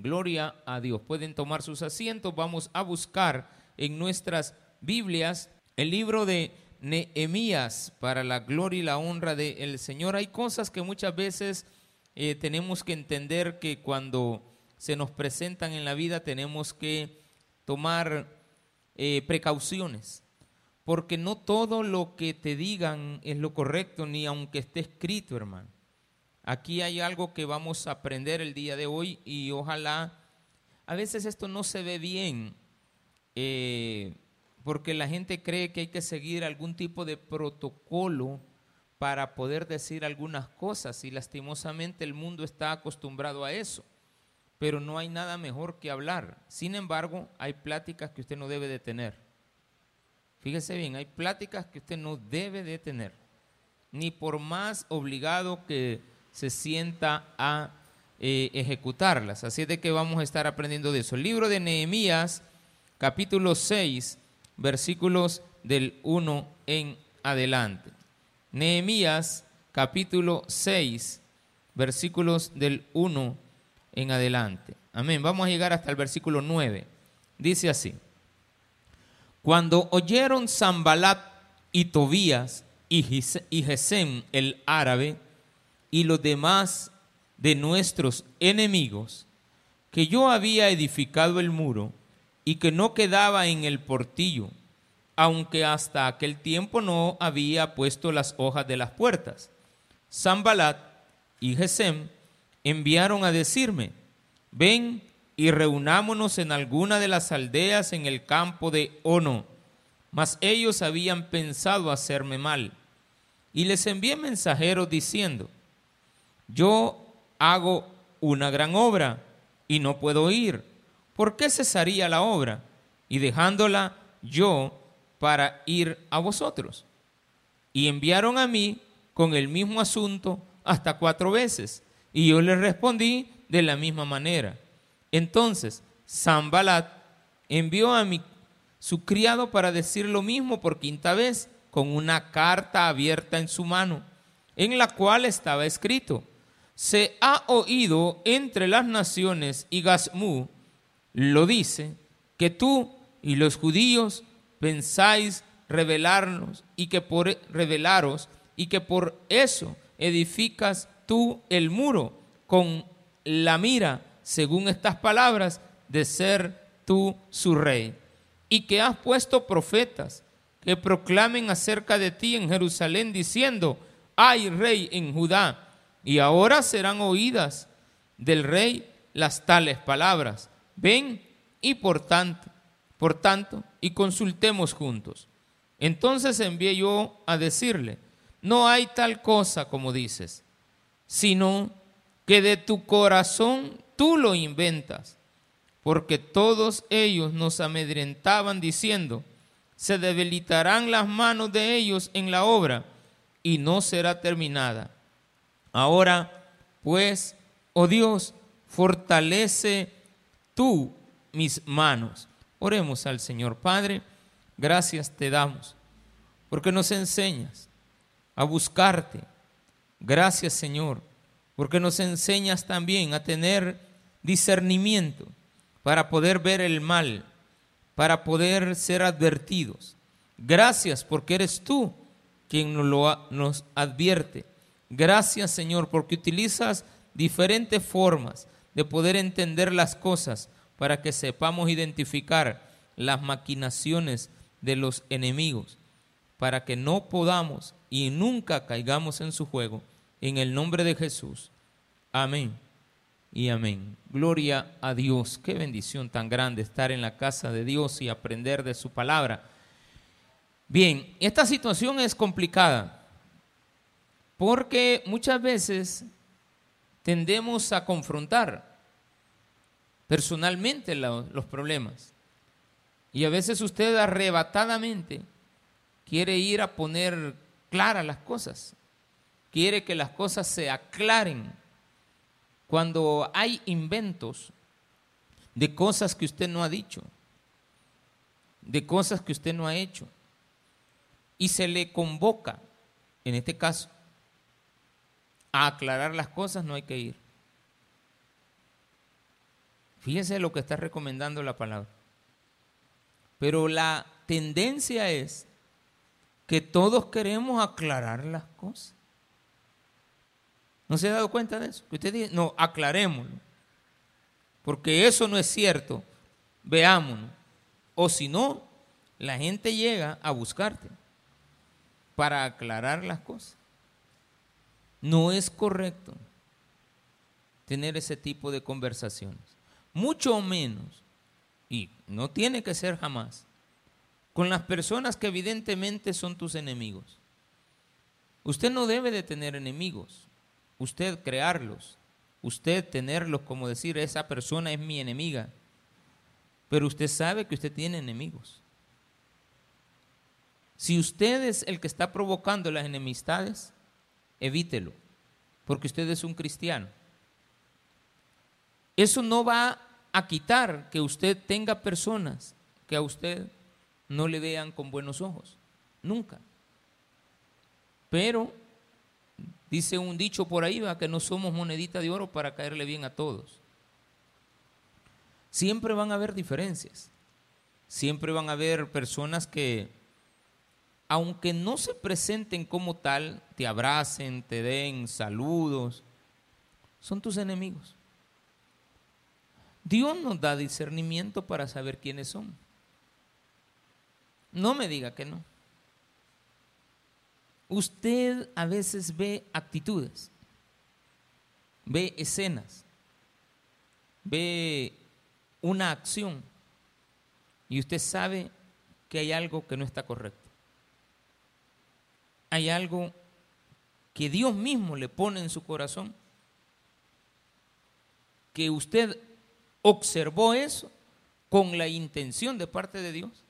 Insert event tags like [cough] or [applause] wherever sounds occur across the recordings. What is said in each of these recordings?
Gloria a Dios. Pueden tomar sus asientos. Vamos a buscar en nuestras Biblias el libro de Nehemías para la gloria y la honra del Señor. Hay cosas que muchas veces eh, tenemos que entender que cuando se nos presentan en la vida tenemos que tomar eh, precauciones. Porque no todo lo que te digan es lo correcto, ni aunque esté escrito, hermano. Aquí hay algo que vamos a aprender el día de hoy y ojalá, a veces esto no se ve bien, eh, porque la gente cree que hay que seguir algún tipo de protocolo para poder decir algunas cosas y lastimosamente el mundo está acostumbrado a eso, pero no hay nada mejor que hablar. Sin embargo, hay pláticas que usted no debe de tener. Fíjese bien, hay pláticas que usted no debe de tener, ni por más obligado que se sienta a eh, ejecutarlas. Así de que vamos a estar aprendiendo de eso. El libro de Nehemías, capítulo 6, versículos del 1 en adelante. Nehemías, capítulo 6, versículos del 1 en adelante. Amén. Vamos a llegar hasta el versículo 9. Dice así. Cuando oyeron Zambalat y Tobías y Gesem el árabe, y los demás de nuestros enemigos, que yo había edificado el muro y que no quedaba en el portillo, aunque hasta aquel tiempo no había puesto las hojas de las puertas. Zambalat y Gesem enviaron a decirme, ven y reunámonos en alguna de las aldeas en el campo de Ono. Mas ellos habían pensado hacerme mal. Y les envié mensajeros diciendo, yo hago una gran obra y no puedo ir. ¿Por qué cesaría la obra y dejándola yo para ir a vosotros? Y enviaron a mí con el mismo asunto hasta cuatro veces, y yo les respondí de la misma manera. Entonces, Zambalat envió a mi, su criado para decir lo mismo por quinta vez, con una carta abierta en su mano, en la cual estaba escrito, se ha oído entre las naciones y Gazmú lo dice, que tú y los judíos pensáis revelarnos y que por revelaros y que por eso edificas tú el muro con la mira, según estas palabras, de ser tú su rey. Y que has puesto profetas que proclamen acerca de ti en Jerusalén diciendo, hay rey en Judá y ahora serán oídas del rey las tales palabras. Ven y por tanto, por tanto, y consultemos juntos. Entonces envié yo a decirle, no hay tal cosa como dices, sino que de tu corazón tú lo inventas, porque todos ellos nos amedrentaban diciendo, se debilitarán las manos de ellos en la obra y no será terminada. Ahora, pues, oh Dios, fortalece tú mis manos. Oremos al Señor. Padre, gracias te damos porque nos enseñas a buscarte. Gracias, Señor, porque nos enseñas también a tener discernimiento para poder ver el mal, para poder ser advertidos. Gracias porque eres tú quien nos, lo, nos advierte Gracias Señor porque utilizas diferentes formas de poder entender las cosas para que sepamos identificar las maquinaciones de los enemigos, para que no podamos y nunca caigamos en su juego. En el nombre de Jesús. Amén y amén. Gloria a Dios. Qué bendición tan grande estar en la casa de Dios y aprender de su palabra. Bien, esta situación es complicada porque muchas veces tendemos a confrontar personalmente los problemas. Y a veces usted arrebatadamente quiere ir a poner claras las cosas. Quiere que las cosas se aclaren. Cuando hay inventos de cosas que usted no ha dicho, de cosas que usted no ha hecho, y se le convoca, en este caso, a aclarar las cosas no hay que ir. Fíjese lo que está recomendando la palabra. Pero la tendencia es que todos queremos aclarar las cosas. ¿No se ha dado cuenta de eso? Que usted dice, no, aclarémoslo. Porque eso no es cierto. Veámonos. O si no, la gente llega a buscarte para aclarar las cosas. No es correcto tener ese tipo de conversaciones. Mucho menos, y no tiene que ser jamás, con las personas que evidentemente son tus enemigos. Usted no debe de tener enemigos, usted crearlos, usted tenerlos como decir, esa persona es mi enemiga, pero usted sabe que usted tiene enemigos. Si usted es el que está provocando las enemistades, evítelo, porque usted es un cristiano. Eso no va a quitar que usted tenga personas que a usted no le vean con buenos ojos. Nunca. Pero dice un dicho por ahí, va, que no somos monedita de oro para caerle bien a todos. Siempre van a haber diferencias. Siempre van a haber personas que, aunque no se presenten como tal, te abracen, te den saludos, son tus enemigos. Dios nos da discernimiento para saber quiénes son. No me diga que no. Usted a veces ve actitudes, ve escenas, ve una acción y usted sabe que hay algo que no está correcto. Hay algo que Dios mismo le pone en su corazón, que usted observó eso con la intención de parte de Dios,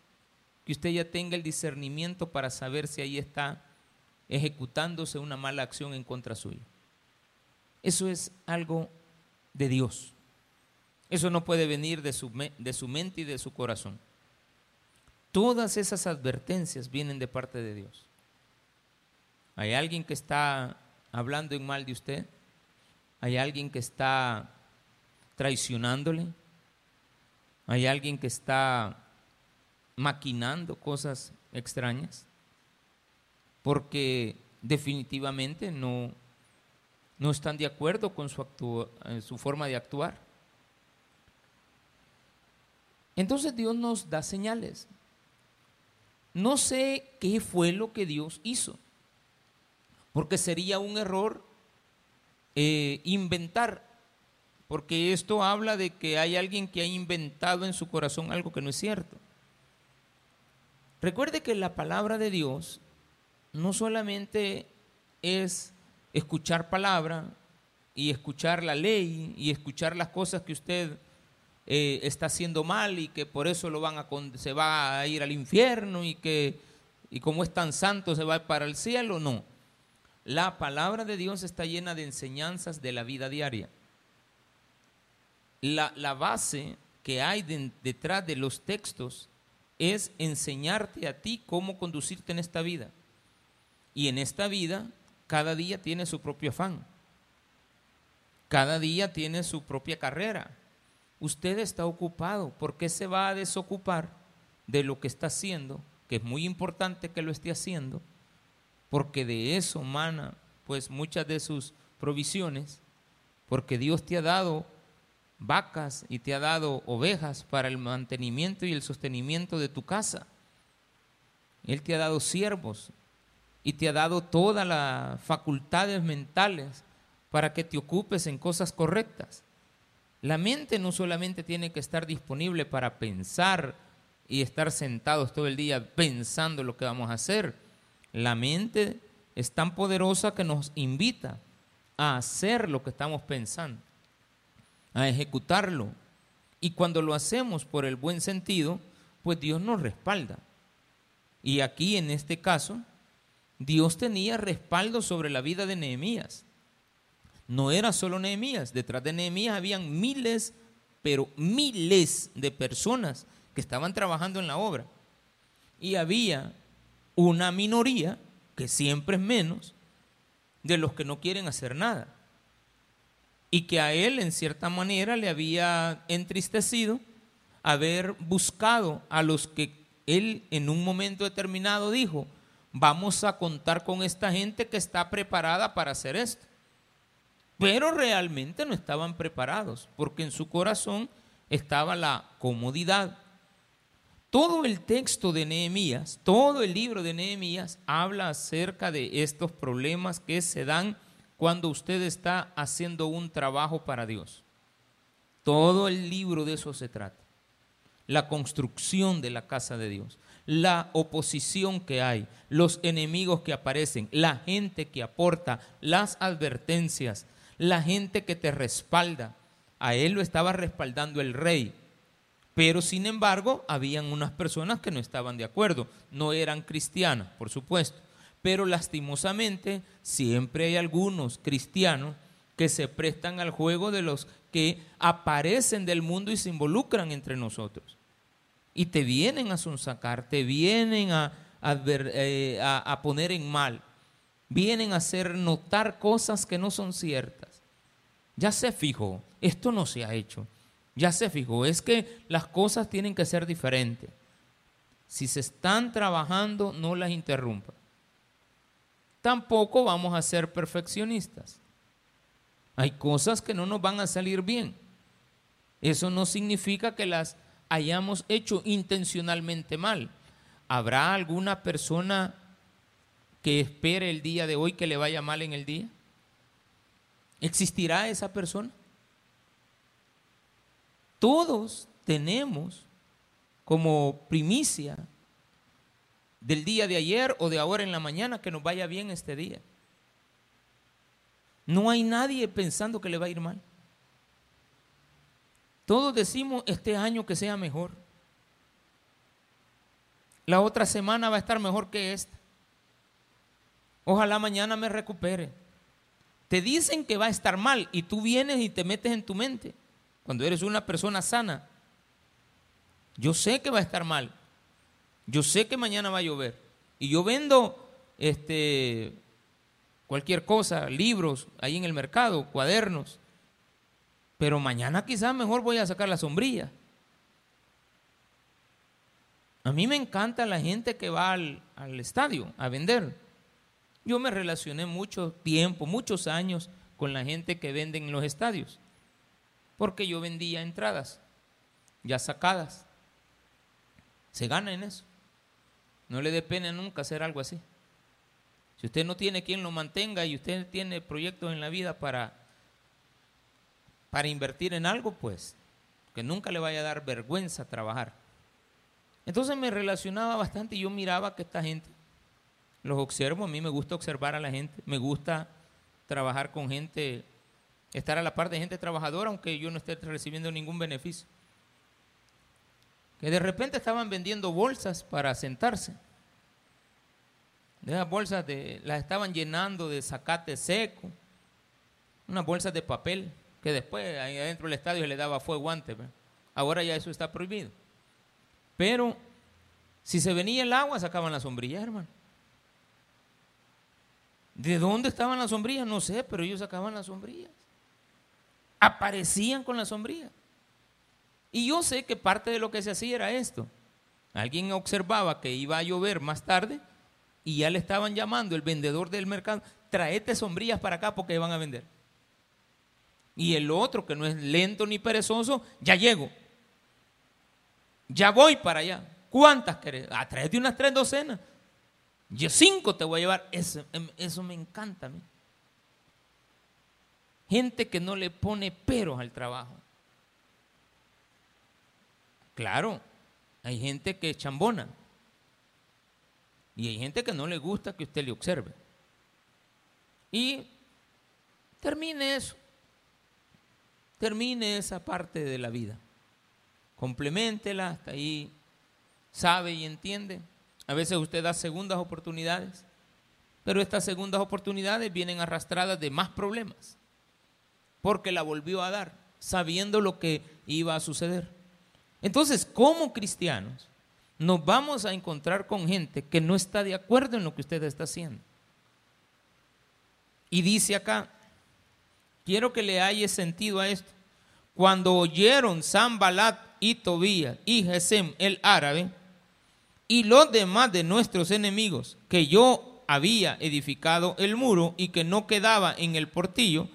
que usted ya tenga el discernimiento para saber si ahí está ejecutándose una mala acción en contra suya. Eso es algo de Dios. Eso no puede venir de su, de su mente y de su corazón. Todas esas advertencias vienen de parte de Dios. ¿Hay alguien que está hablando en mal de usted? ¿Hay alguien que está traicionándole. Hay alguien que está maquinando cosas extrañas porque definitivamente no, no están de acuerdo con su, eh, su forma de actuar. Entonces Dios nos da señales. No sé qué fue lo que Dios hizo, porque sería un error eh, inventar porque esto habla de que hay alguien que ha inventado en su corazón algo que no es cierto. Recuerde que la palabra de Dios no solamente es escuchar palabra y escuchar la ley y escuchar las cosas que usted eh, está haciendo mal y que por eso lo van a, se va a ir al infierno y que y como es tan santo se va para el cielo, no. La palabra de Dios está llena de enseñanzas de la vida diaria la, base que hay detrás de los textos es enseñarte a ti cómo conducirte en esta vida. Y en esta vida, cada día tiene su propio afán. Cada día tiene su propia carrera. Usted está ocupado. ¿Por qué se va a desocupar de lo que está haciendo? Que es muy importante que lo esté haciendo. Porque de eso mana pues muchas de sus provisiones. Porque Dios te ha dado vacas y te ha dado ovejas para el mantenimiento y el sostenimiento de tu casa. Él te ha dado siervos y te ha dado todas las facultades mentales para que te ocupes en cosas correctas. La mente no solamente tiene que estar disponible para pensar y estar sentados todo el día pensando lo que vamos a hacer. La mente es tan poderosa que nos invita a hacer lo que estamos pensando a ejecutarlo. Y cuando lo hacemos por el buen sentido, pues Dios nos respalda. Y aquí en este caso, Dios tenía respaldo sobre la vida de Nehemías. No era solo Nehemías, detrás de Nehemías habían miles, pero miles de personas que estaban trabajando en la obra. Y había una minoría, que siempre es menos, de los que no quieren hacer nada. y que a él en cierta manera le había entristecido haber buscado a los que él en un momento determinado dijo, vamos a contar con esta gente que está preparada para hacer esto. Pero realmente no estaban preparados, porque en su corazón estaba la comodidad. Todo el texto de Nehemías, todo el libro de Nehemías habla acerca de estos problemas que se dan cuando usted está haciendo un trabajo para Dios. Todo el libro de eso se trata. La construcción de la casa de Dios, la oposición que hay, los enemigos que aparecen, la gente que aporta, las advertencias, la gente que te respalda. A él lo estaba respaldando el rey. Pero sin embargo, habían unas personas que no estaban de acuerdo. No eran cristianas, por supuesto. Pero lastimosamente, siempre hay algunos cristianos que se prestan al juego de los que aparecen del mundo y se involucran entre nosotros. Y te vienen a sonsacar, te vienen a, eh, poner en mal, vienen a hacer notar cosas que no son ciertas ya se fijó, esto no se ha hecho. Ya se fijó, es que las cosas tienen que ser diferentes. Si se están trabajando, no las interrumpa. Tampoco vamos a ser perfeccionistas. Hay cosas que no nos van a salir bien. Eso no significa que las hayamos hecho intencionalmente mal. ¿Habrá alguna persona que espere el día de hoy que le vaya mal en el día? ¿Existirá esa persona? Todos tenemos como primicia del día de ayer o de ahora en la mañana que nos vaya bien este día. No hay nadie pensando que le va a ir mal. Todos decimos este año que sea mejor. La otra semana va a estar mejor que esta. Ojalá mañana me recupere. Te dicen que va a estar mal y tú vienes y te metes en tu mente. Cuando eres una persona sana, yo sé que va a estar mal. Yo sé que mañana va a llover. Y yo vendo este, cualquier cosa, libros ahí en el mercado, cuadernos. Pero mañana quizás mejor voy a sacar la sombrilla. A mí me encanta la gente que va al, al estadio a vender. Yo me relacioné mucho tiempo, muchos años con la gente que vende en los estadios, porque yo vendía entradas ya sacadas. Se gana en eso. No le dé pena nunca hacer algo así. Si usted no tiene quien lo mantenga y usted tiene proyectos en la vida para, para invertir en algo, pues que nunca le vaya a dar vergüenza trabajar. Entonces me relacionaba bastante y yo miraba que esta gente los observo, a mí me gusta observar a la gente, me gusta trabajar con gente, estar a la par de gente trabajadora, aunque yo no esté recibiendo ningún beneficio. Que de repente estaban vendiendo bolsas para sentarse. De esas bolsas de, las estaban llenando de zacate seco, unas bolsas de papel, que después ahí adentro del estadio le daba fuego antes. Ahora ya eso está prohibido. Pero si se venía el agua, sacaban la sombrilla, hermano. ¿De dónde estaban las sombrillas? No sé, pero ellos sacaban las sombrillas. Aparecían con las sombrillas. Y yo sé que parte de lo que se hacía era esto. Alguien observaba que iba a llover más tarde y ya le estaban llamando el vendedor del mercado, traete sombrillas para acá porque van a vender. Y el otro, que no es lento ni perezoso, ya llego. Ya voy para allá. ¿Cuántas querés? Ah, tráete unas tres docenas. Yo cinco te voy a llevar. Eso, em, eso me encanta a mí. Gente que no le pone peros al trabajo. Claro, hay gente que es chambona. Y hay gente que no le gusta que usted le observe. Y termine eso. Termine esa parte de la vida. Complementela hasta ahí. Sabe y entiende. A veces usted da segundas oportunidades, pero estas segundas oportunidades vienen arrastradas de más problemas, porque la volvió a dar, sabiendo lo que iba a suceder. Entonces, como cristianos, nos vamos a encontrar con gente que no está de acuerdo en lo que usted está haciendo. Y dice acá, quiero que le haya sentido a esto. Cuando oyeron Sambalat y Tobías y Gesem el árabe y los demás de nuestros enemigos que yo había edificado el muro y que no quedaba en el portillo,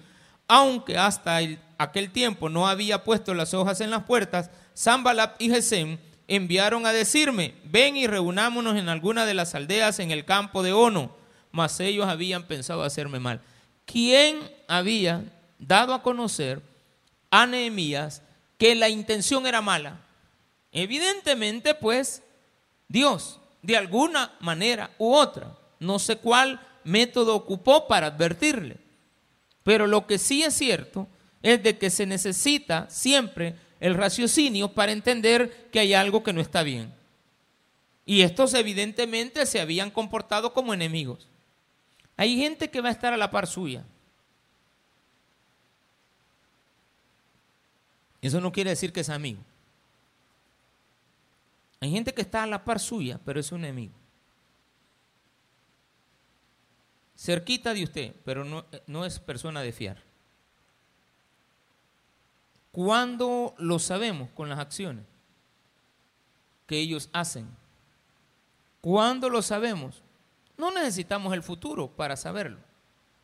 aunque hasta aquel tiempo no había puesto las hojas en las puertas, Sambalat y Gesem enviaron a decirme, ven y reunámonos en alguna de las aldeas en el campo de Ono, mas ellos habían pensado hacerme mal. ¿Quién había dado a conocer a Nehemías que la intención era mala? Evidentemente, pues, Dios, de alguna manera u otra, no sé cuál método ocupó para advertirle. Pero lo que sí es cierto es de que se necesita siempre el raciocinio para entender que hay algo que no está bien. Y estos evidentemente se habían comportado como enemigos. Hay gente que va a estar a la par suya. Eso no quiere decir que es amigo. Hay gente que está a la par suya, pero es un enemigo. Cerquita de usted, pero no, no es persona de fiar. ¿Cuándo lo sabemos? Con las acciones que ellos hacen. ¿Cuándo lo sabemos? No necesitamos el futuro para saberlo.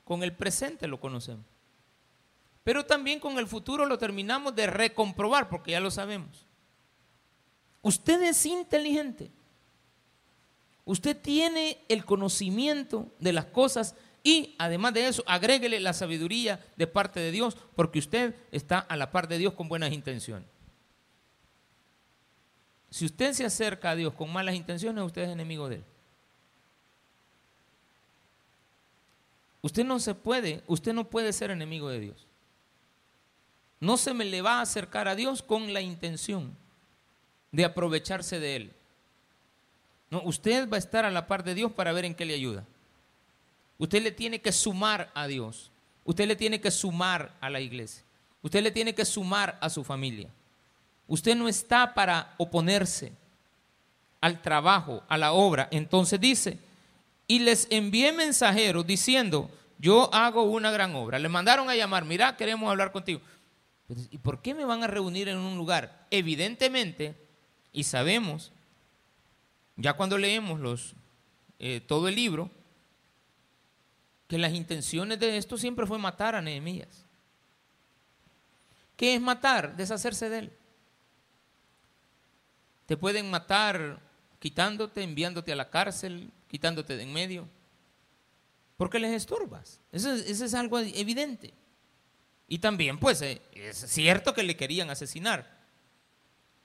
Con el presente lo conocemos. Pero también con el futuro lo terminamos de recomprobar porque ya lo sabemos. Usted es inteligente. Usted tiene el conocimiento de las cosas y además de eso, agréguele la sabiduría de parte de Dios, porque usted está a la par de Dios con buenas intenciones. Si usted se acerca a Dios con malas intenciones, usted es enemigo de Él. Usted no se puede, usted no puede ser enemigo de Dios. No se me le va a acercar a Dios con la intención de aprovecharse de Él. No, usted va a estar a la par de Dios para ver en qué le ayuda. Usted le tiene que sumar a Dios. Usted le tiene que sumar a la iglesia. Usted le tiene que sumar a su familia. Usted no está para oponerse al trabajo, a la obra. Entonces dice, y les envié mensajeros diciendo, yo hago una gran obra. Le mandaron a llamar, mira, queremos hablar contigo. ¿Y por qué me van a reunir en un lugar? Evidentemente, y sabemos, ya cuando leemos los, eh, todo el libro, que las intenciones de esto siempre fue matar a Nehemías. ¿Qué es matar? Deshacerse de él. Te pueden matar quitándote, enviándote a la cárcel, quitándote de en medio, porque les estorbas. Eso, es algo evidente. Y también, pues, eh, es cierto que le querían asesinar.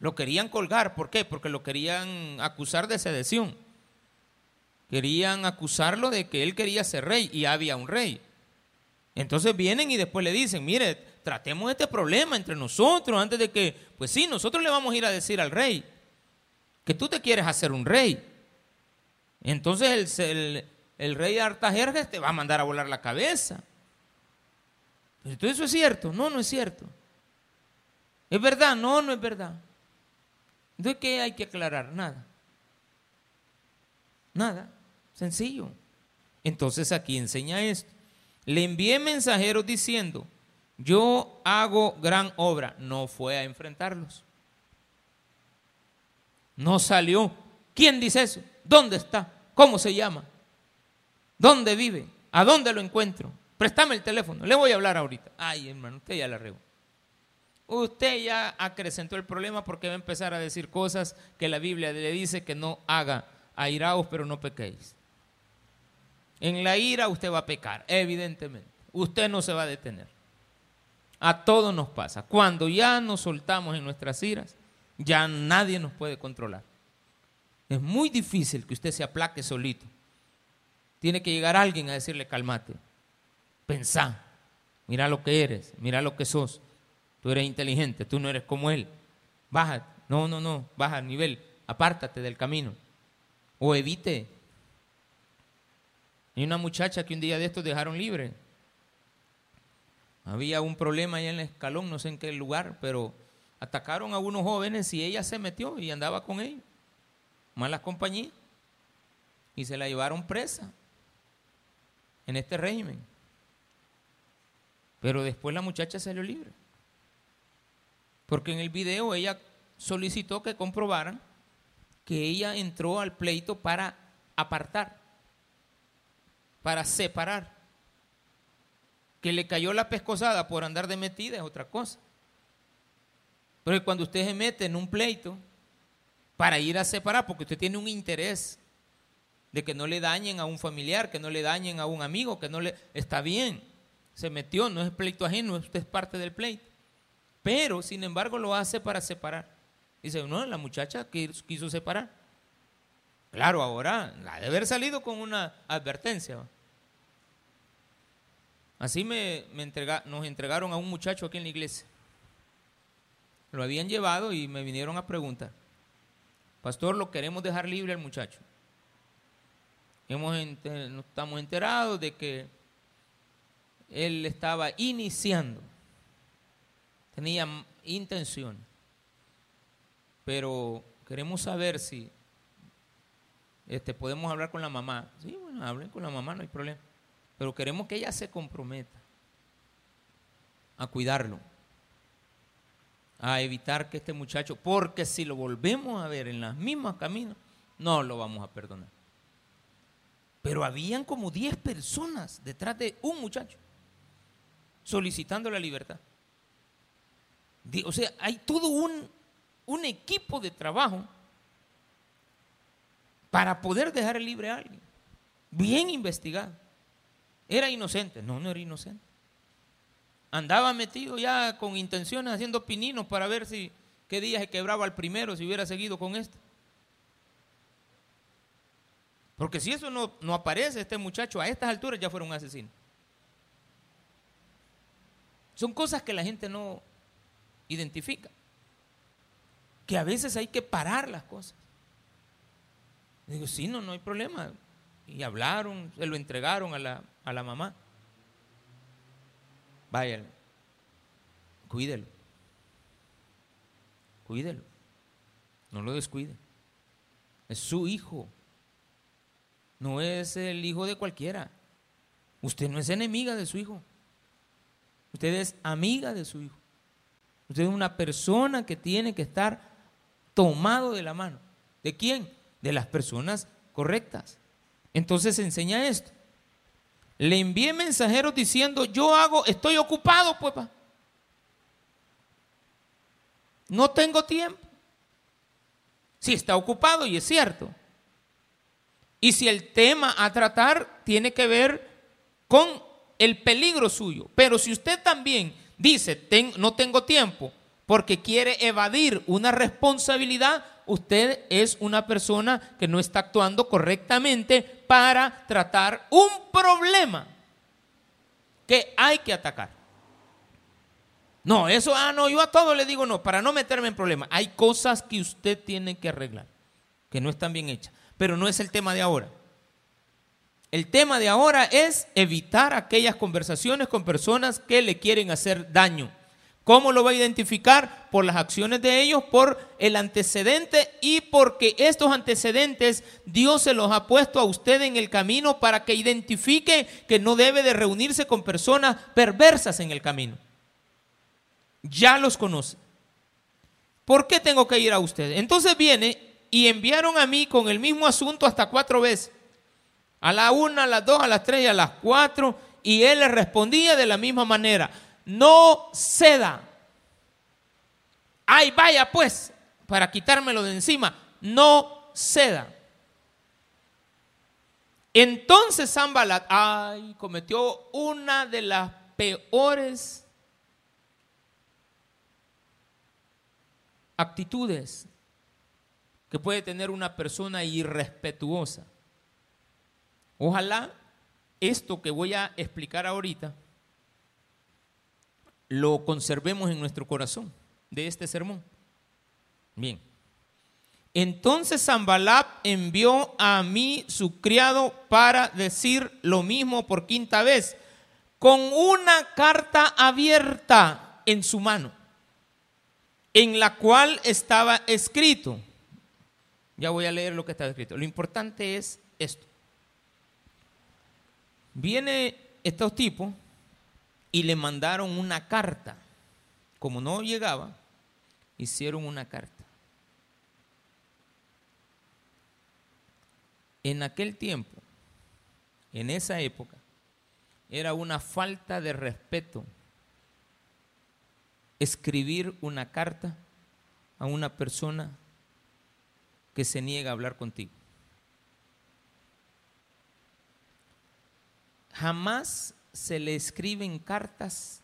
Lo querían colgar. ¿Por qué? Porque lo querían acusar de sedición. Querían acusarlo de que él quería ser rey y había un rey. Entonces vienen y después le dicen, mire, tratemos este problema entre nosotros antes de que, pues sí, nosotros le vamos a ir a decir al rey que tú te quieres hacer un rey. Entonces el, el, rey Artajerjes te va a mandar a volar la cabeza. Entonces eso es cierto. No, no es cierto. ¿Es verdad? No, no es verdad. Entonces, ¿qué hay que aclarar? Nada. Nada. Sencillo. Entonces aquí enseña esto. Le envié mensajeros diciendo, yo hago gran obra. No fue a enfrentarlos. No salió. ¿Quién dice eso? ¿Dónde está? ¿Cómo se llama? ¿Dónde vive? ¿A dónde lo encuentro? Préstame el teléfono. Le voy a hablar ahorita. Ay, hermano, usted ya la regó. Usted ya acrecentó el problema porque va a empezar a decir cosas que la Biblia le dice que no haga. Airaos, pero no pequéis. En la ira usted va a pecar, evidentemente. Usted no se va a detener. A todos nos pasa. Cuando ya nos soltamos en nuestras iras, ya nadie nos puede controlar. Es muy difícil que usted se aplaque solito. Tiene que llegar alguien a decirle, calmate, pensá, mira lo que eres, mira lo que sos. Tú eres inteligente, tú no eres como él. Baja, no, no, no, baja al nivel, apártate del camino o evite. Hay una muchacha que un día de estos dejaron libre. Había un problema ahí en el escalón, no sé en qué lugar, pero atacaron a unos jóvenes y ella se metió y andaba con ellos. Malas compañías. Y se la llevaron presa en este régimen. Pero después la muchacha salió libre. Porque en el video ella solicitó que comprobaran que ella entró al pleito para apartar, para separar. Que le cayó la pescosada por andar de metida es otra cosa. Pero cuando usted se mete en un pleito para ir a separar, porque usted tiene un interés de que no le dañen a un familiar, que no le dañen a un amigo, que no le... Está bien, se metió, no es pleito ajeno, usted es parte del pleito. Pero, sin embargo, lo hace para separar. Dice, no, la muchacha quiso separar. Claro, ahora la de haber salido con una advertencia. Así me, nos entregaron a un muchacho aquí en la iglesia. Lo habían llevado y me vinieron a preguntar, pastor, lo queremos dejar libre al muchacho. Hemos, estamos enterados de que él estaba iniciando, tenía intención, pero queremos saber si este, podemos hablar con la mamá. Sí, bueno, hablen con la mamá, no hay problema. Pero queremos que ella se comprometa a cuidarlo, a evitar que este muchacho, porque si lo volvemos a ver en las mismas caminos, no lo vamos a perdonar. Pero habían como 10 personas detrás de un muchacho solicitando la libertad. O sea, hay todo un, un equipo de trabajo para poder dejar libre a alguien. Bien investigado. ¿Era inocente? No, no era inocente. Andaba metido ya con intenciones haciendo pininos para ver si qué día se quebraba el primero si hubiera seguido con esto. Porque si eso no, no aparece, este muchacho a estas alturas ya fuera un asesino. Son cosas que la gente no identifica. Que a veces hay que parar las cosas. Digo, sí, no, no hay problema. Y hablaron, se lo entregaron a la, a la mamá. Vaya, cuídelo. Cuídelo. No lo descuide. Es su hijo. No es el hijo de cualquiera. Usted no es enemiga de su hijo. Usted es amiga de su hijo. Usted es una persona que tiene que estar tomado de la mano. ¿De quién? De las personas correctas. Entonces enseña esto. Le envié mensajeros diciendo, yo hago, estoy ocupado, pues. No tengo tiempo. Si está ocupado y es cierto. Y si el tema a tratar tiene que ver con el peligro suyo. Pero si usted también dice, no tengo tiempo porque quiere evadir una responsabilidad, usted es una persona que no está actuando correctamente para tratar un problema que hay que atacar. No, eso, ah, no, yo a todo le digo no, para no meterme en problemas. Hay cosas que usted tiene que arreglar, que no están bien hechas, pero no es el tema de ahora. El tema de ahora es evitar aquellas conversaciones con personas que le quieren hacer daño. ¿Cómo lo va a identificar? Por las acciones de ellos, por el antecedente y porque estos antecedentes Dios se los ha puesto a usted en el camino para que identifique que no debe de reunirse con personas perversas en el camino. Ya los conoce. ¿Por qué tengo que ir a usted? Entonces viene y enviaron a mí con el mismo asunto hasta cuatro veces. A la una, a las dos, a las tres y a las cuatro. Y él le respondía de la misma manera no ceda. Ay, vaya pues, para quitármelo de encima, no ceda. Entonces Zambalat, ay, cometió una de las peores actitudes que puede tener una persona irrespetuosa. Ojalá esto que voy a explicar ahorita lo conservemos en nuestro corazón de este sermón. Bien. Entonces Zambalab envió a mí su criado para decir lo mismo por quinta vez, con una carta abierta en su mano, en la cual estaba escrito. Ya voy a leer lo que está escrito. Lo importante es esto. Viene estos tipos y le mandaron una carta. Como no llegaba, hicieron una carta. En aquel tiempo, en esa época, era una falta de respeto escribir una carta a una persona que se niega a hablar contigo. Jamás se le escriben cartas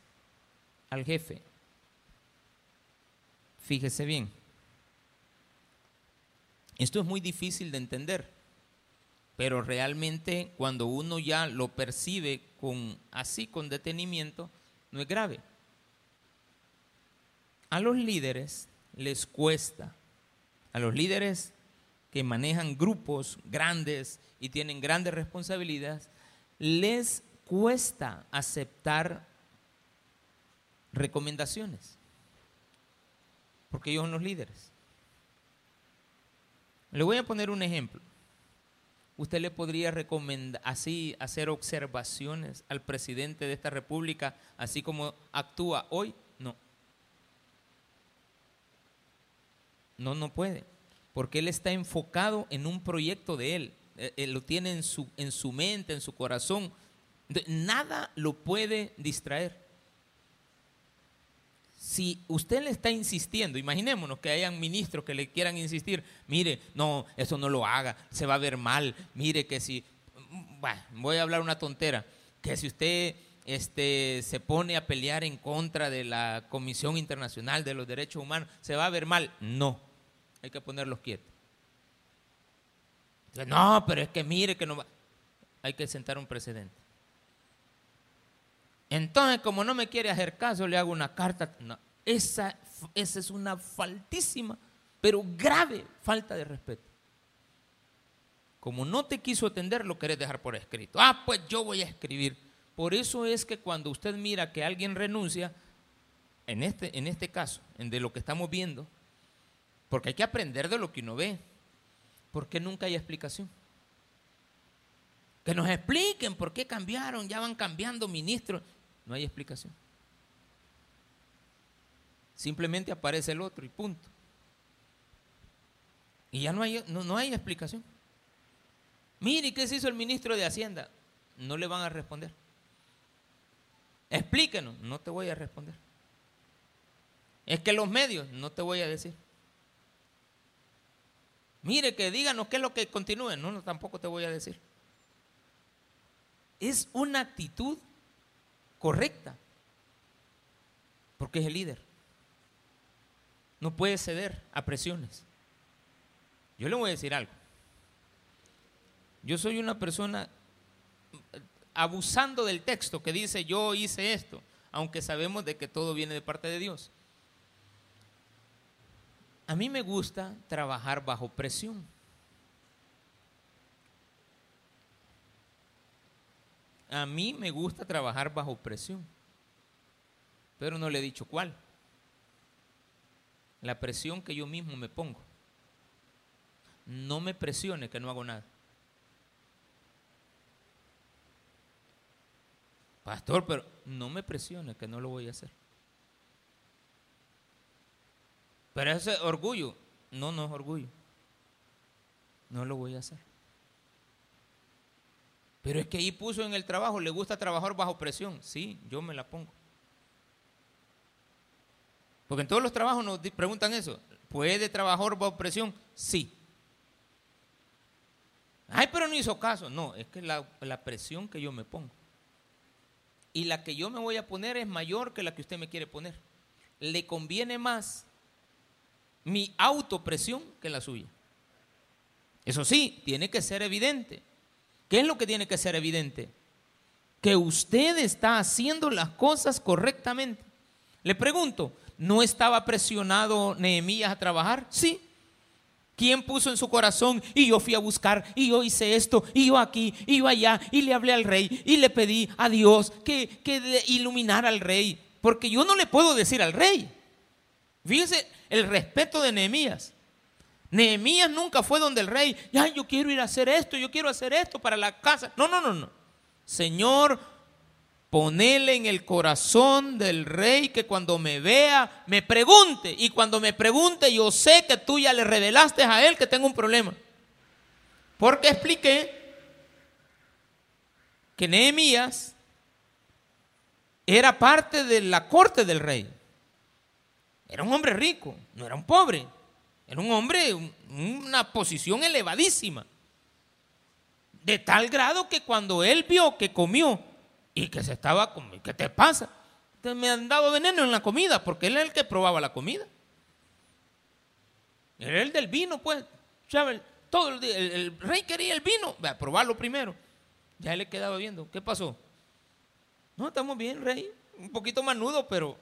al jefe. Fíjese bien. Esto es muy difícil de entender pero realmente cuando uno ya lo percibe con así con detenimiento no es grave. A los líderes les cuesta, a los líderes que manejan grupos grandes y tienen grandes responsabilidades, les cuesta aceptar recomendaciones, porque ellos son los líderes. Le voy a poner un ejemplo usted le podría recomendar, así, hacer observaciones al presidente de esta república, así como actúa hoy? No. No, no puede, porque él está enfocado en un proyecto de él, eh, eh, lo tiene en su, en su mente, en su corazón. Nada lo puede distraer si usted le está insistiendo, imaginémonos que hayan ministros que le quieran insistir, mire, no, eso no lo haga, se va a ver mal, mire que si, bueno, voy a hablar una tontera, que si usted este, se pone a pelear en contra de la Comisión Internacional de los Derechos Humanos, se va a ver mal. No, hay que ponerlos quietos. No, pero es que mire que no va. Hay que sentar un precedente. Entonces, como no me quiere hacer caso, le hago una carta. esa, esa es una faltísima, pero grave falta de respeto. Como no te quiso atender, lo querés dejar por escrito. Ah, pues yo voy a escribir. Por eso es que cuando usted mira que alguien renuncia, en este, en este caso, en de lo que estamos viendo, porque hay que aprender de lo que uno ve, porque nunca hay explicación. Que nos expliquen por qué cambiaron, ya van cambiando ministros. No hay explicación. Simplemente aparece el otro y punto. Y ya no hay, no, hay explicación. Mire, ¿qué se hizo el ministro de Hacienda? No le van a responder. Explíquenos, no te voy a responder. Es que los medios, no te voy a decir. Mire, que díganos qué es lo que continúe, no, no tampoco te voy a decir. Es una actitud correcta, porque es el líder. No puede ceder a presiones. Yo le voy a decir algo. Yo soy una persona abusando del texto que dice yo hice esto, aunque sabemos de que todo viene de parte de Dios. A mí me gusta trabajar bajo presión. A mí me gusta trabajar bajo presión, pero no le he dicho cuál. La presión que yo mismo me pongo. No me presione que no hago nada. Pastor, pero no me presione que no lo voy a hacer. Pero ese orgullo, no, no es orgullo. No lo voy a hacer. Pero es que ahí puso en el trabajo, le gusta trabajar bajo presión. Sí, yo me la pongo. Porque en todos los trabajos nos preguntan eso. ¿Puede trabajar bajo presión? Sí. Ay, pero no hizo caso. No, es que la, la presión que yo me pongo. Y la que yo me voy a poner es mayor que la que usted me quiere poner. Le conviene más mi autopresión que la suya. Eso sí, tiene que ser evidente. ¿Qué es lo que tiene que ser evidente? Que usted está haciendo las cosas correctamente. Le pregunto, ¿no estaba presionado Nehemías a trabajar? Sí. ¿Quién puso en su corazón? Y yo fui a buscar, y yo hice esto, y yo aquí, y yo allá, y le hablé al rey, y le pedí a Dios que, que iluminara al rey. Porque yo no le puedo decir al rey. Fíjese el respeto de Nehemías. Nehemías nunca fue donde el rey, ya yo quiero ir a hacer esto, yo quiero hacer esto para la casa. No, no, no, no. Señor, ponele en el corazón del rey que cuando me vea me pregunte. Y cuando me pregunte yo sé que tú ya le revelaste a él que tengo un problema. Porque expliqué que Nehemías era parte de la corte del rey. Era un hombre rico, no era un pobre. Era un hombre, una posición elevadísima. De tal grado que cuando él vio que comió y que se estaba comiendo, ¿qué te pasa? Me han dado veneno en la comida porque él es el que probaba la comida. Era el del vino, pues. Todo el, el, rey quería el vino. a probarlo primero. Ya le quedaba viendo. ¿Qué pasó? No, estamos bien, rey. Un poquito manudo, pero,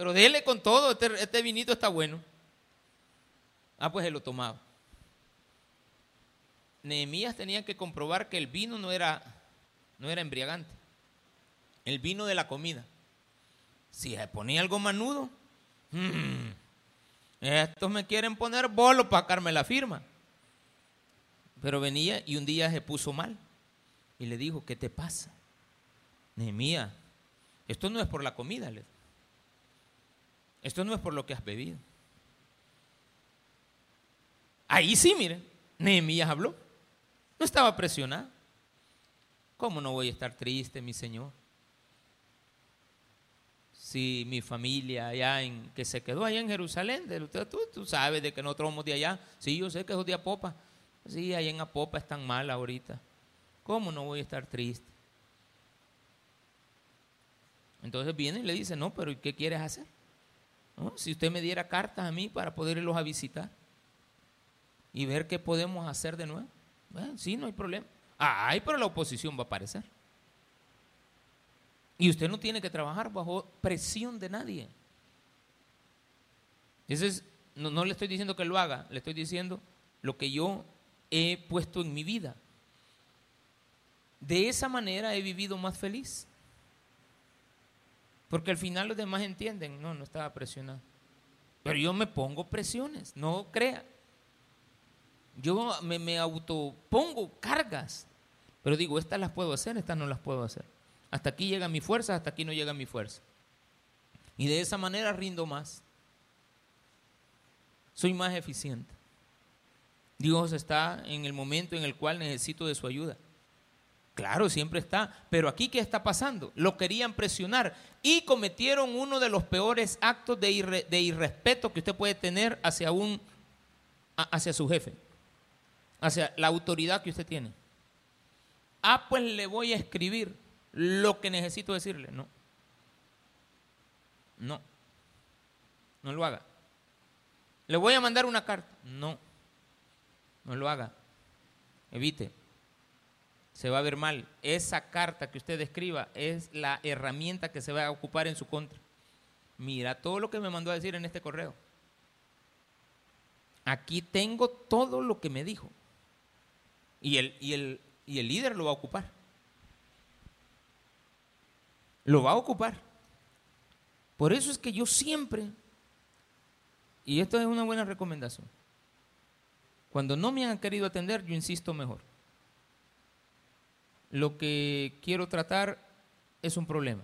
pero déle con todo. Este, este vinito está bueno. Ah, pues él lo tomaba. Nehemías tenía que comprobar que el vino no era, no era embriagante. El vino de la comida. Si se ponía algo manudo, mm, estos me quieren poner bolo para sacarme la firma. Pero venía y un día se puso mal y le dijo, ¿qué te pasa? Nehemías, esto no es por la comida, esto no es por lo que has bebido. Ahí sí, miren, Nehemías habló. No estaba presionado. ¿Cómo no voy a estar triste, mi Señor? Si mi familia allá en, que se quedó allá en Jerusalén, tú, tú sabes de que nosotros somos de allá. Sí, yo sé que es de Apopa. Sí, allá en Apopa están mal ahorita. ¿Cómo no voy a estar triste? Entonces viene y le dice, no, pero ¿y qué quieres hacer? Si usted me diera cartas a mí para poder irlos a visitar y ver qué podemos hacer de nuevo. Bueno, sí, no hay problema. Ay, pero la oposición va a aparecer. Y usted no tiene que trabajar bajo presión de nadie. Entonces, no, no le estoy diciendo que lo haga, le estoy diciendo lo que yo he puesto en mi vida. De esa manera he vivido más feliz. Porque al final los demás entienden, no, no estaba presionado. Pero yo me pongo presiones, no crea. Yo me, me autopongo cargas, pero digo, estas las puedo hacer, estas no las puedo hacer. Hasta aquí llega mi fuerza, hasta aquí no llega mi fuerza. Y de esa manera rindo más. Soy más eficiente. Dios está en el momento en el cual necesito de su ayuda. Claro, siempre está. Pero aquí, ¿qué está pasando? Lo querían presionar y cometieron uno de los peores actos de, irrespeto que usted puede tener hacia, un, hacia su jefe hacia la autoridad que usted tiene. Ah, pues le voy a escribir lo que necesito decirle. No. No. No lo haga. Le voy a mandar una carta. No. No lo haga. Evite. Se va a ver mal. Esa carta que usted escriba es la herramienta que se va a ocupar en su contra. Mira todo lo que me mandó a decir en este correo. Aquí tengo todo lo que me dijo. Y el, y el, y el líder lo va a ocupar. Lo va a ocupar. Por eso es que yo siempre, y esto es una buena recomendación, cuando no me han querido atender, yo insisto mejor. Lo que quiero tratar es un problema.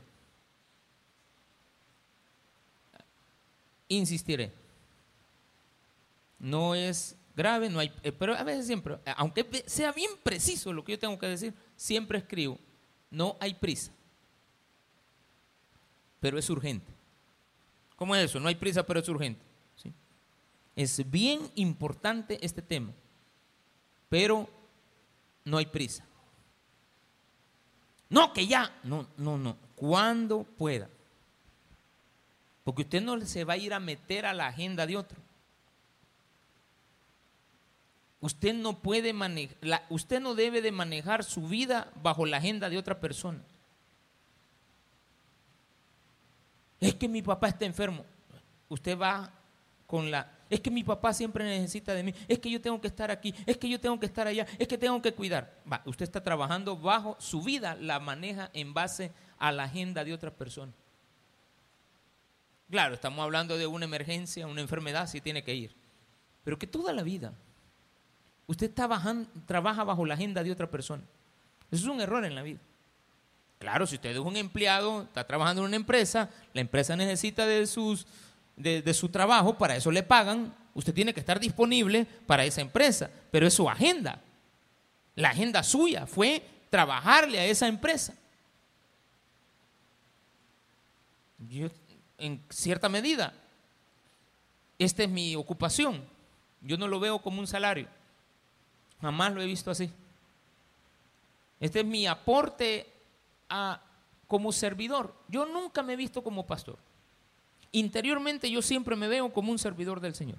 Insistiré. No es grave, no hay, eh, pero a veces siempre, aunque sea bien preciso lo que yo tengo que decir, siempre escribo, no hay prisa, pero es urgente. ¿Cómo es eso? No hay prisa, pero es urgente. Es bien importante este tema, pero no hay prisa. No, que ya, no, no, no, cuando pueda. Porque usted no se va a ir a meter a la agenda de otro. Usted no puede manejar, usted no debe de manejar su vida bajo la agenda de otra persona. Es que mi papá está enfermo. Usted va con la, es que mi papá siempre necesita de mí, es que yo tengo que estar aquí, es que yo tengo que estar allá, es que tengo que cuidar. Va, usted está trabajando bajo su vida, la maneja en base a la agenda de otra persona. Claro, estamos hablando de una emergencia, una enfermedad, sí tiene que ir. Pero que toda la vida Usted trabaja bajo la agenda de otra persona. Eso es un error en la vida. Claro, si usted es un empleado, está trabajando en una empresa, la empresa necesita de, sus, de, su trabajo, para eso le pagan, usted tiene que estar disponible para esa empresa, pero es su agenda. La agenda suya fue trabajarle a esa empresa. Yo, en cierta medida, esta es mi ocupación. Yo no lo veo como un salario. Jamás lo he visto así. Este es mi aporte a, como servidor. Yo nunca me he visto como pastor. Interiormente yo siempre me veo como un servidor del Señor.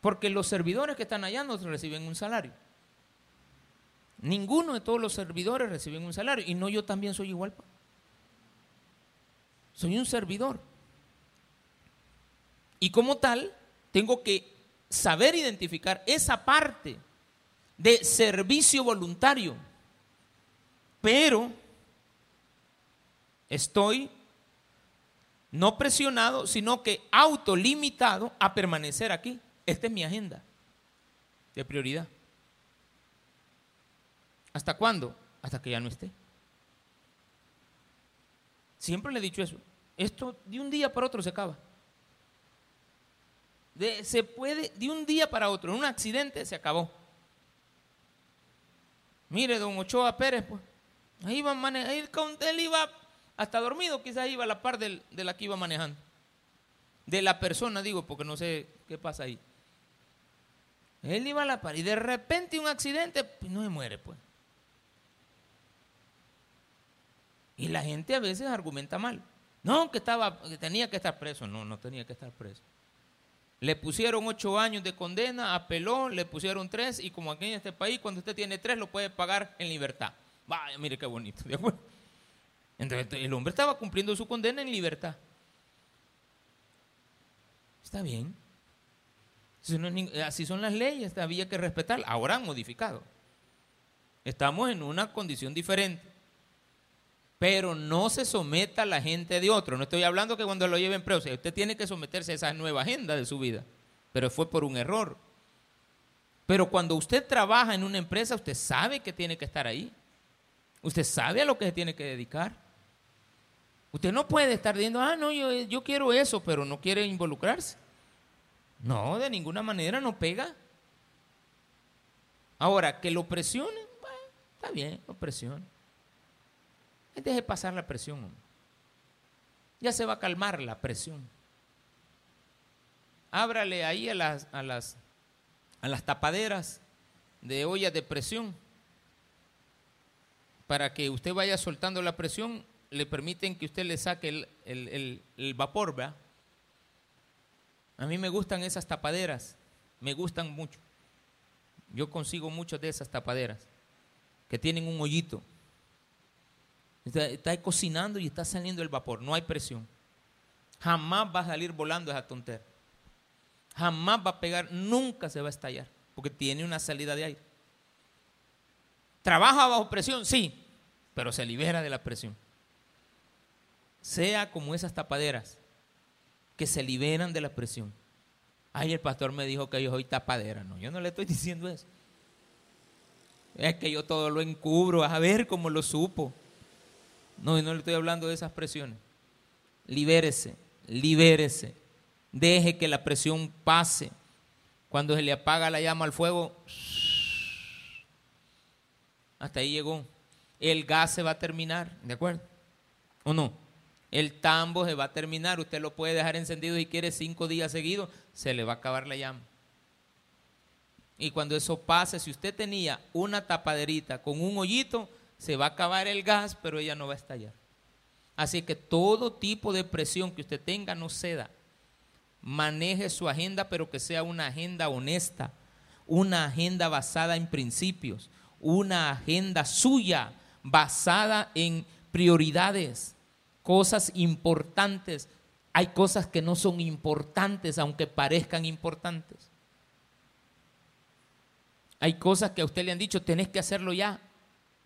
Porque los servidores que están allá no reciben un salario. Ninguno de todos los servidores reciben un salario. Y no yo también soy igual. Soy un servidor. Y como tal, tengo que saber identificar esa parte de servicio voluntario. Pero estoy no presionado, sino que autolimitado a permanecer aquí. Esta es mi agenda de prioridad. ¿Hasta cuándo? Hasta que ya no esté. Siempre le he dicho eso. Esto de un día para otro se acaba. se puede, de un día para otro, en un accidente se acabó. Mire, don Ochoa Pérez, pues, ahí iba ahí él iba hasta dormido, quizás iba a la par de la que iba manejando. De la persona, digo, porque no sé qué pasa ahí. Él iba a la par y de repente un accidente, pues no se muere, pues. Y la gente a veces argumenta mal. No, que, estaba, que tenía que estar preso. No, no tenía que estar preso. Le pusieron ocho años de condena, apeló, le pusieron tres y como aquí en este país, cuando usted tiene tres, lo puede pagar en libertad. Vaya, mire qué bonito, ¿de acuerdo? Entonces el hombre estaba cumpliendo su condena en libertad. Está bien. Así son las leyes, había que respetar. Ahora han modificado. Estamos en una condición diferente pero no se someta a la gente de otro. No estoy hablando que cuando lo lleven preso, usted tiene que someterse a esa nueva agenda de su vida, pero fue por un error. Pero cuando usted trabaja en una empresa, usted sabe que tiene que estar ahí. Usted sabe a lo que se tiene que dedicar. Usted no puede estar diciendo, ah, no, yo, yo quiero eso, pero no quiere involucrarse. No, de ninguna manera no pega. Ahora, que lo presione, bueno, está bien, lo presione. Deje pasar la presión. Ya se va a calmar la presión. Ábrale ahí a las, a las, a las tapaderas de olla de presión para que usted vaya soltando la presión, le permiten que usted le saque el, vapor, ¿verdad? A mí me gustan esas tapaderas, me gustan mucho. Yo consigo muchas de esas tapaderas que tienen un hoyito. Está, cocinando y está saliendo el vapor, no hay presión. Jamás va a salir volando esa tontera. Jamás va a pegar, nunca se va a estallar, porque tiene una salida de aire. ¿Trabaja bajo presión? Sí, pero se libera de la presión. Sea como esas tapaderas que se liberan de la presión. Ay, el pastor me dijo que yo soy tapadera. No, yo no le estoy [laughs] diciendo eso. Es que yo todo lo encubro, a ver cómo lo supo. No, no le estoy hablando de esas presiones. Libérese, libérese. Deje que la presión pase. Cuando se le apaga la llama al fuego, [sniffs] hasta ahí llegó. El gas se va a terminar, ¿de acuerdo? ¿O no? El tambo se va a terminar. Usted lo puede dejar encendido y quiere cinco días seguidos, se le va a acabar la llama. Y cuando eso pase, si usted tenía una tapaderita con un hoyito, se va a acabar el gas, pero ella no va a estallar. Así que todo tipo de presión que usted tenga no ceda. Maneje su agenda, pero que sea una agenda honesta, una agenda basada en principios, una agenda suya basada en prioridades, cosas importantes. Hay cosas que no son importantes, aunque parezcan importantes. Hay cosas que a usted le han dicho, tenés que hacerlo ya.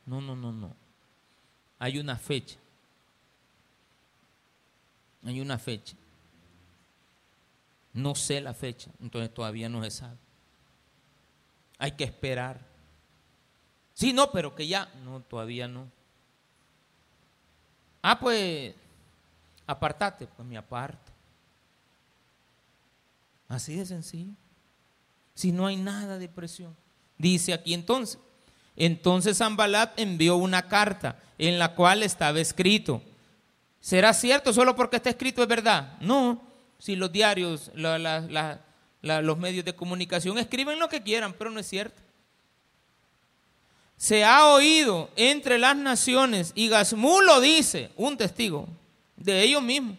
No, no, no, no. Hay una fecha. Hay una fecha. No sé la fecha, entonces todavía no se sabe. Hay que esperar. Sí, no, pero que ya. No, todavía no. Ah, pues, apartate, pues me aparto. Así de sencillo. Si no hay nada de presión. Dice aquí entonces. Entonces Zambalat envió una carta en la cual estaba escrito. ¿Será cierto solo porque está escrito es verdad? No. Si los diarios, los medios de comunicación escriben lo que quieran, pero no es cierto. Se ha oído entre las naciones, y Gazmú lo dice, un testigo de ellos mismos,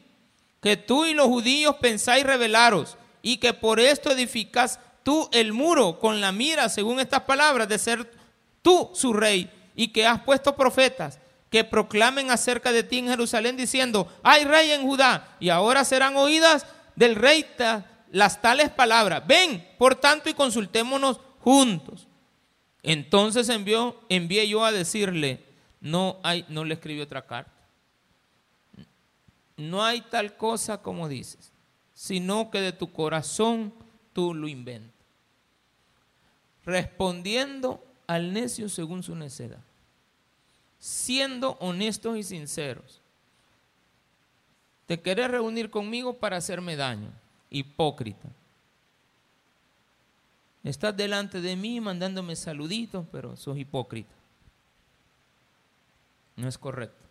que tú y los judíos pensáis rebelaros y que por esto edificas tú el muro con la mira, según estas palabras, de ser tú su rey y que has puesto profetas que proclamen acerca de ti en Jerusalén diciendo, hay rey en Judá y ahora serán oídas del rey las tales palabras. Ven, por tanto, y consultémonos juntos. Entonces envió, envié yo a decirle, no hay, no le escribió otra carta. No hay tal cosa como dices, sino que de tu corazón tú lo inventas respondiendo al necio según su necedad, siendo honestos y sinceros. Te querés reunir conmigo para hacerme daño, hipócrita. Estás delante de mí mandándome saluditos, pero sos hipócrita. No es correcto.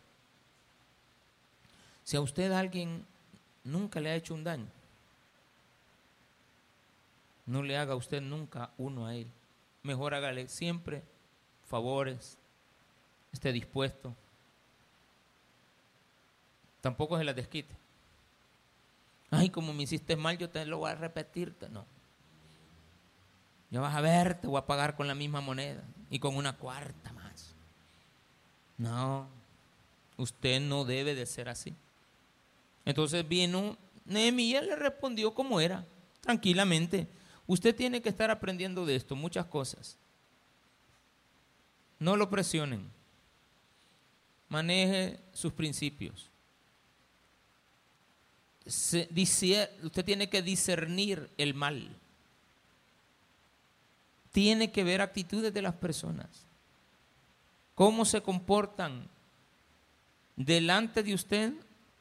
Si a usted alguien nunca le ha hecho un daño, no le haga usted nunca uno a él mejor hágale siempre favores, esté dispuesto. Tampoco se la desquite. Ay, como me hiciste mal, yo te lo voy a repetir. No. Ya vas a ver, te voy a pagar con la misma moneda y con una cuarta más. No, usted no debe de ser así. Entonces vino Nehemías le respondió como era, tranquilamente. Usted tiene que estar aprendiendo de esto, muchas cosas. No lo presionen. Maneje sus principios. usted tiene que discernir el mal. Tiene que ver actitudes de las personas. Cómo se comportan delante de usted,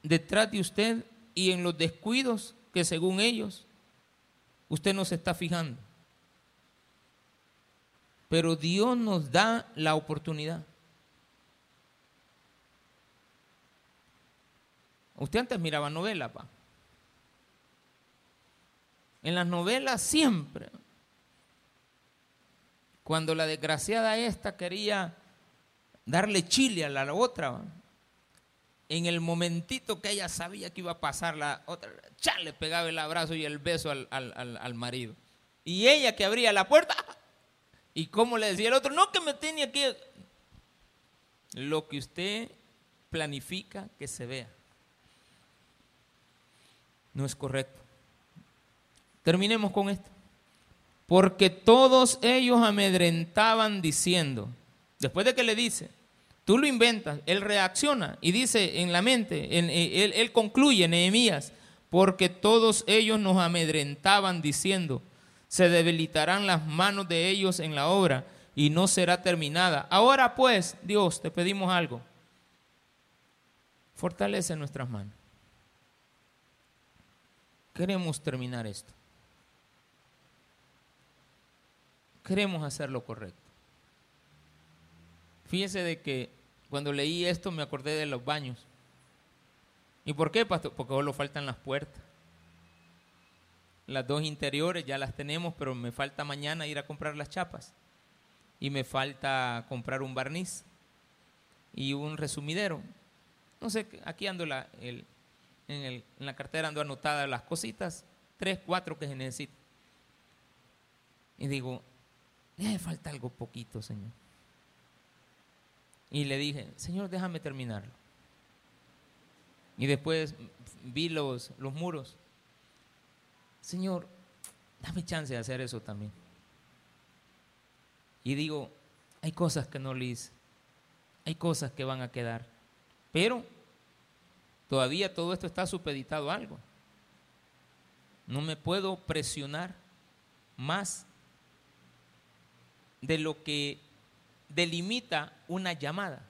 detrás de usted y en los descuidos que según ellos Usted no se está fijando. Pero Dios nos da la oportunidad. Usted antes miraba novelas, pa. En las novelas siempre, cuando la desgraciada esta quería darle chile a la otra, en el momentito que ella sabía que iba a pasar la otra, ya le pegaba el abrazo y el beso al, marido. Y ella que abría la puerta, y como le decía el otro, no que me tenía que... Lo que usted planifica que se vea. No es correcto. Terminemos con esto. Porque todos ellos amedrentaban diciendo, después de que le dice, Tú lo inventas, él reacciona y dice en la mente, él, él concluye, Nehemías, porque todos ellos nos amedrentaban diciendo, se debilitarán las manos de ellos en la obra y no será terminada. Ahora pues, Dios, te pedimos algo. Fortalece nuestras manos. Queremos terminar esto. Queremos hacer lo correcto. Fíjese de que cuando leí esto me acordé de los baños. ¿Y por qué, pastor? Porque solo faltan las puertas. Las dos interiores ya las tenemos, pero me falta mañana ir a comprar las chapas. Y me falta comprar un barniz y un resumidero. No sé, aquí ando la, en, el, en, la cartera ando anotadas las cositas, tres, cuatro que se necesitan. Y digo, le falta algo poquito, Señor. Y le dije, Señor, déjame terminarlo. Y después vi los, los muros. Señor, dame chance de hacer eso también. Y digo, hay cosas que no le hice. Hay cosas que van a quedar. Pero todavía todo esto está supeditado a algo. No me puedo presionar más de lo que delimita una llamada.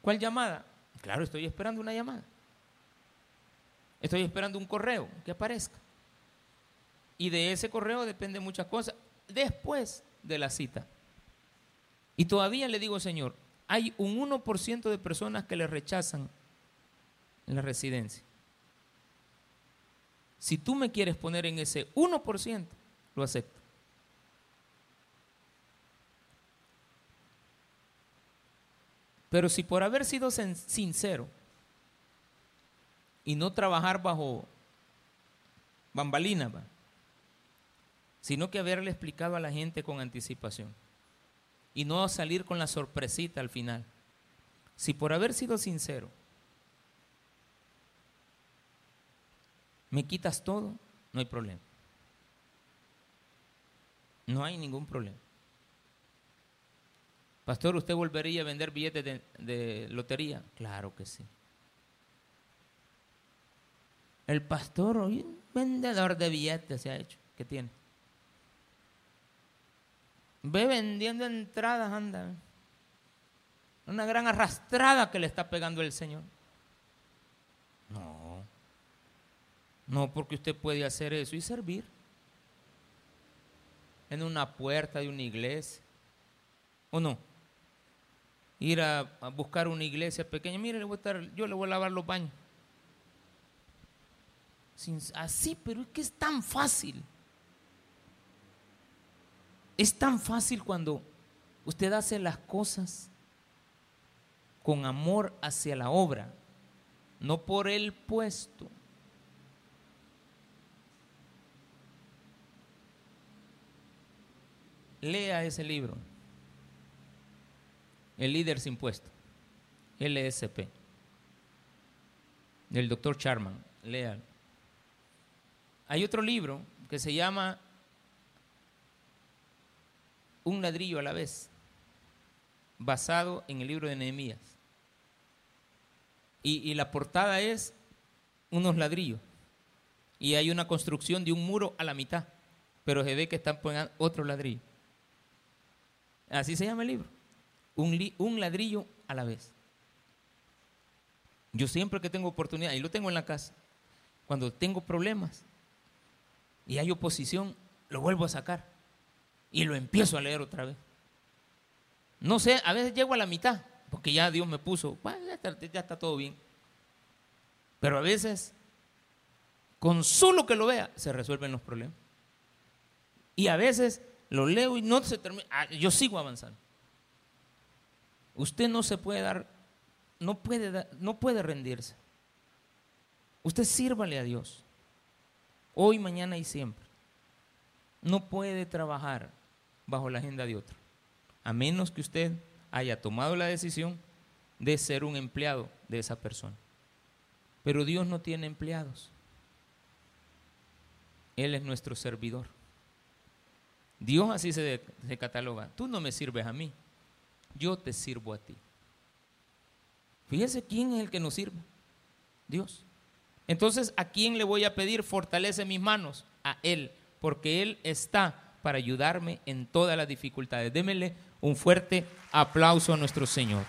¿Cuál llamada? Claro, estoy esperando una llamada. Estoy esperando un correo que aparezca. Y de ese correo depende muchas cosas. Después de la cita. Y todavía le digo, Señor, hay un 1% de personas que le rechazan la residencia. Si tú me quieres poner en ese 1%, lo acepto. Pero si por haber sido sincero y no trabajar bajo bambalina, sino que haberle explicado a la gente con anticipación y no salir con la sorpresita al final. Si por haber sido sincero me quitas todo, no hay problema. No hay ningún problema. Pastor, ¿usted volvería a vender billetes de, lotería? Claro que sí. El pastor, hoy vendedor de billetes se ha hecho. ¿Qué tiene? Ve vendiendo entradas, anda. Una gran arrastrada que le está pegando el Señor. No. No, porque usted puede hacer eso y servir. En una puerta de una iglesia. ¿O no? Ir a, buscar una iglesia pequeña. Mire, le voy a estar, yo le voy a lavar los baños. así, pero es que es tan fácil. Es tan fácil cuando usted hace las cosas con amor hacia la obra, no por el puesto. Lea ese libro, El líder sin puesto, LSP, del doctor Charman. Lea. Hay otro libro que se llama un ladrillo a la vez, basado en el libro de Nehemías. Y, la portada es unos ladrillos. Y hay una construcción de un muro a la mitad, pero se ve que están poniendo otro ladrillo. Así se llama el libro. Un, ladrillo a la vez. Yo siempre que tengo oportunidad, y lo tengo en la casa, cuando tengo problemas y hay oposición, lo vuelvo a sacar y lo empiezo a leer otra vez. No sé, a veces llego a la mitad, porque ya Dios me puso, ya, está, todo bien. Pero a veces, con solo que lo vea, se resuelven los problemas. Y a veces lo leo y no se termina, ah, yo sigo avanzando. Usted no se puede dar, no puede, no puede rendirse. Usted sírvale a Dios, hoy, mañana y siempre. No puede trabajar bajo la agenda de otro, a menos que usted haya tomado la decisión de ser un empleado de esa persona. Pero Dios no tiene empleados. Él es nuestro servidor. Dios así se, se, cataloga. Tú no me sirves a mí, yo te sirvo a ti. Fíjese quién es el que nos sirve. Dios. Entonces, ¿a quién le voy a pedir fortalece mis manos? A Él, porque Él está para ayudarme en todas las dificultades. Démele un fuerte aplauso a nuestro Señor.